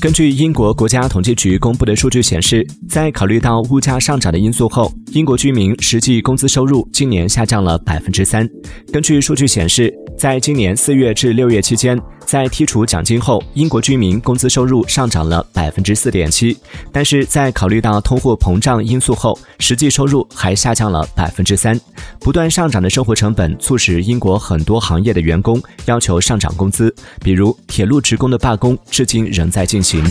根据英国国家统计局公布的数据显示，在考虑到物价上涨的因素后，英国居民实际工资收入今年下降了百分之三。根据数据显示，在今年四月至六月期间，在剔除奖金后，英国居民工资收入上涨了百分之四点七。但是在考虑到通货膨胀因素后，实际收入还下降了百分之三。不断上涨的生活成本促使英国很多行业的员工要求上涨工资，比如铁路职工的罢工至今仍在进行。